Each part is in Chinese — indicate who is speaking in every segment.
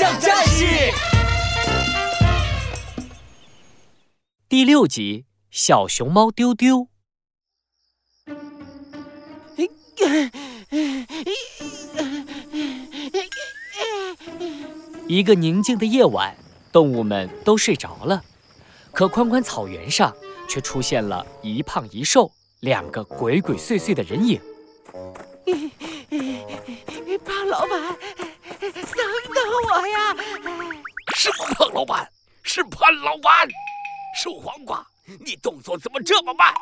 Speaker 1: 象战士
Speaker 2: 第六集：小熊猫丢丢。一个宁静的夜晚，动物们都睡着了，可宽宽草原上却出现了一胖一瘦两个鬼鬼祟祟的人影。
Speaker 3: 胖老板，我呀！
Speaker 4: 是胖老板，是潘老板。瘦黄瓜，你动作怎么这么慢？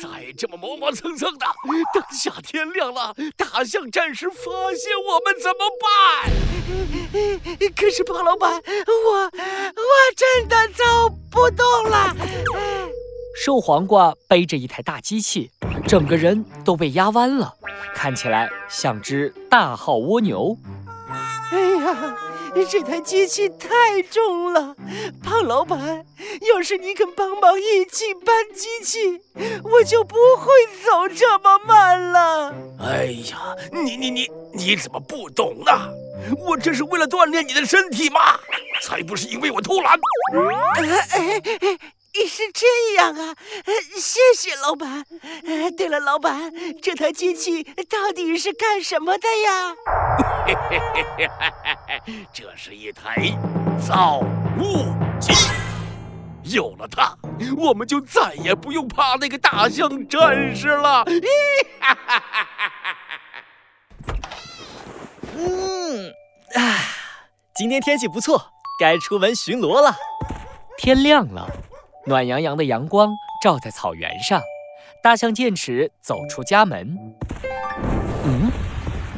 Speaker 4: 再这么磨磨蹭蹭的，等下天亮了，大象战士发现我们怎么
Speaker 3: 办？可是胖老板，我我真的走不动了。
Speaker 2: 瘦黄瓜背着一台大机器，整个人都被压弯了，看起来像只大号蜗牛。
Speaker 3: 哎呀！这台机器太重了，胖老板，要是你肯帮忙一起搬机器，我就不会走这么慢了。
Speaker 4: 哎呀，你你你你怎么不懂呢？我这是为了锻炼你的身体嘛，才不是因为我偷懒。
Speaker 3: 是这样啊，谢谢老板。对了，老板，这台机器到底是干什么的呀？
Speaker 4: 这是一台造物机，有了它，我们就再也不用怕那个大象战士了。
Speaker 1: 嗯，啊，今天天气不错，该出门巡逻了。
Speaker 2: 天亮了。暖洋洋的阳光照在草原上，大象剑齿走出家门。
Speaker 1: 嗯，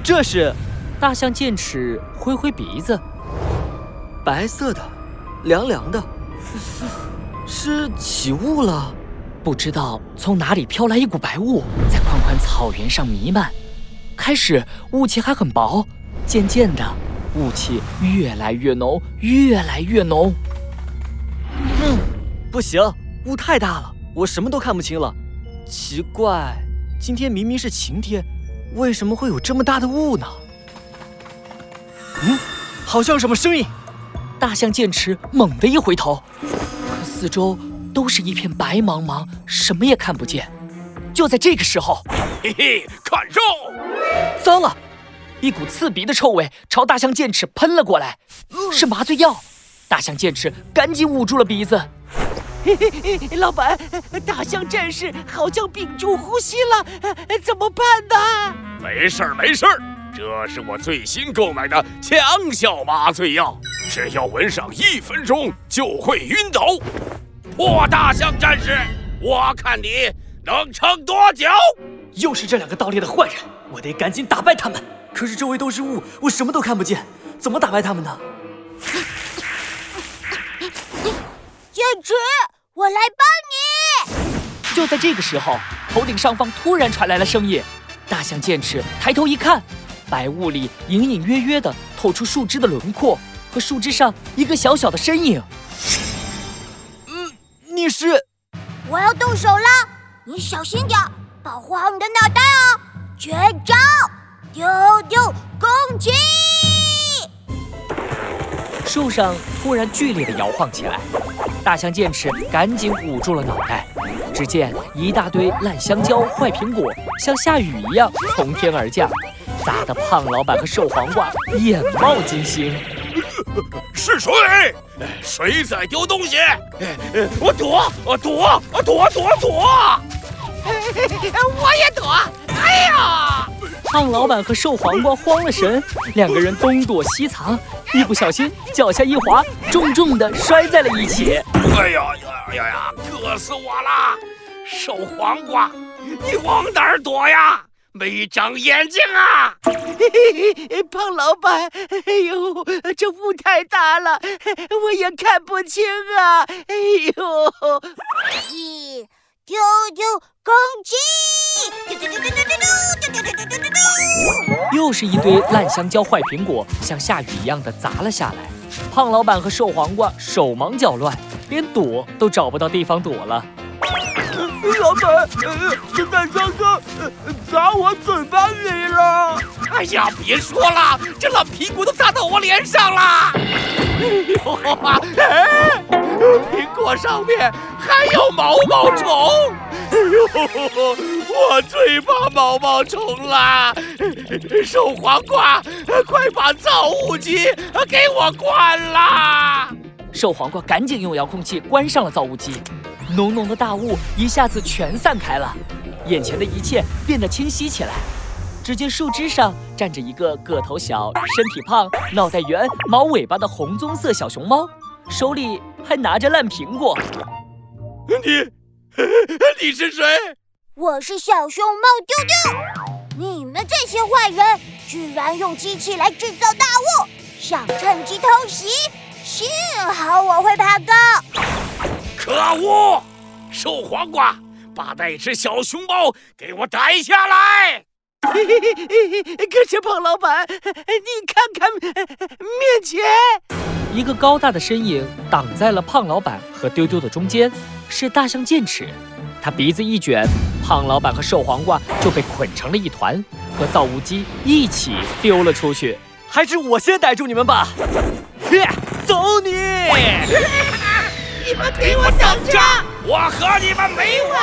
Speaker 1: 这是
Speaker 2: 大象剑齿挥挥鼻子，
Speaker 1: 白色的，凉凉的，是起雾了。
Speaker 2: 不知道从哪里飘来一股白雾，在宽宽草原上弥漫。开始雾气还很薄，渐渐的雾气越来越浓，越来越浓。
Speaker 1: 嗯。不行，雾太大了，我什么都看不清了。奇怪，今天明明是晴天，为什么会有这么大的雾呢？嗯，好像什么声音。
Speaker 2: 大象剑齿猛地一回头，可四周都是一片白茫茫，什么也看不见。就在这个时候，
Speaker 4: 嘿嘿，看肉！
Speaker 2: 糟了，一股刺鼻的臭味朝大象剑齿喷了过来，是麻醉药。大象剑齿赶紧捂住了鼻子。
Speaker 3: 嘿嘿嘿，老板，大象战士好像屏住呼吸了，怎么办呢？
Speaker 4: 没事儿，没事儿，这是我最新购买的强效麻醉药，只要闻上一分钟就会晕倒。破大象战士，我看你能撑多久？
Speaker 1: 又是这两个盗猎的坏人，我得赶紧打败他们。可是周围都是雾，我什么都看不见，怎么打败他们呢？
Speaker 5: 剑齿，我来帮你。
Speaker 2: 就在这个时候，头顶上方突然传来了声音。大象剑齿抬头一看，白雾里隐隐约约的透出树枝的轮廓和树枝上一个小小的身影。
Speaker 1: 嗯，你是？
Speaker 5: 我要动手了，你小心点，保护好你的脑袋哦。绝招，丢丢攻击！
Speaker 2: 树上突然剧烈的摇晃起来，大象剑齿赶紧捂住了脑袋。只见一大堆烂香蕉、坏苹果像下雨一样从天而降，砸得胖老板和瘦黄瓜眼冒金星。
Speaker 4: 是谁？谁在丢东西？我躲！我躲！我躲躲躲！
Speaker 3: 我也躲！哎呀！
Speaker 2: 胖老板和瘦黄瓜慌了神，两个人东躲西藏，一不小心脚下一滑，重重的摔在了一起。
Speaker 4: 哎呀呀呀呀！硌死我了！瘦黄瓜，你往哪儿躲呀？没长眼睛啊！
Speaker 3: 胖老板，哎呦，这雾太大了，我也看不清啊！哎呦，
Speaker 5: 一丢丢攻击！
Speaker 2: 又是一堆烂香蕉、坏苹果，像下雨一样的砸了下来。胖老板和瘦黄瓜手忙脚乱，连躲都找不到地方躲了。
Speaker 3: 老板，呃，这大香蕉砸我嘴巴里了。
Speaker 4: 哎呀，别说了，这烂苹果都砸到我脸上了。哎呦，哎，苹果上面还有毛毛虫。哎呦，我最怕毛毛虫了。瘦黄瓜，快把造物机给我关啦。
Speaker 2: 瘦黄瓜赶紧用遥控器关上了造物机，浓浓的大雾一下子全散开了，眼前的一切变得清晰起来。只见树枝上站着一个个头小、身体胖、脑袋圆、毛尾巴的红棕色小熊猫，手里还拿着烂苹果。
Speaker 4: 你，你是谁？
Speaker 5: 我是小熊猫丢丢。你们这些坏人，居然用机器来制造大雾，想趁机偷袭。幸好我会爬高！
Speaker 4: 可恶！瘦黄瓜，把那只小熊猫给我逮下来！
Speaker 3: 可是胖老板，你看看面前，
Speaker 2: 一个高大的身影挡在了胖老板和丢丢的中间，是大象剑齿。他鼻子一卷，胖老板和瘦黄瓜就被捆成了一团，和造物机一起丢了出去。
Speaker 1: 还是我先逮住你们吧！走你！
Speaker 3: 你们给我等着！
Speaker 4: 我和你们没完！